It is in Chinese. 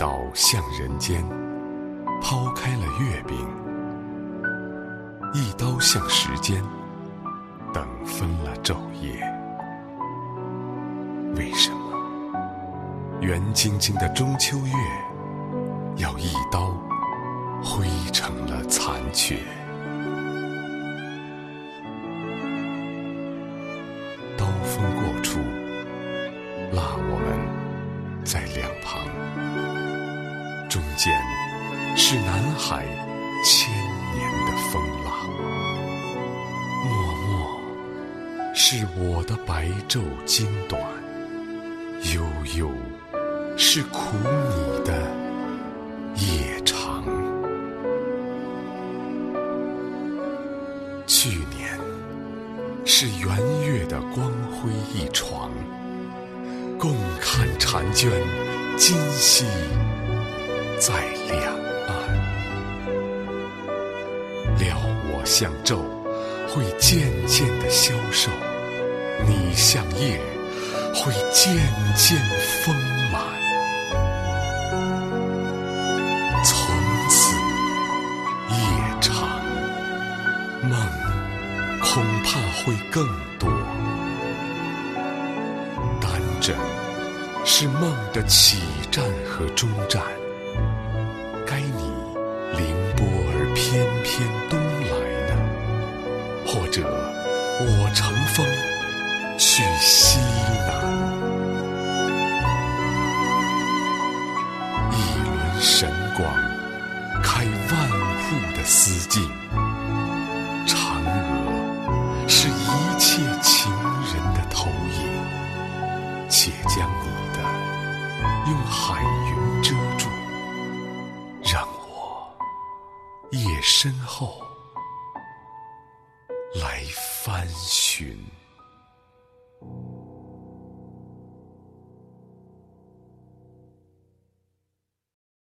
刀向人间，抛开了月饼；一刀向时间，等分了昼夜。为什么圆晶晶的中秋月，要一刀挥成了残缺？间是南海千年的风浪，默默是我的白昼经短，悠悠是苦你的夜长。去年是圆月的光辉一床，共看婵娟今夕在两岸。料我像昼会渐渐的消瘦，你像夜会渐渐丰满。从此夜长，梦恐怕会更多。单枕是梦的起站和终站，我乘风去西南？一轮神光开万物的思境，嫦娥是一切情人的投影，且将你的用海云遮住，让我夜深后翻寻。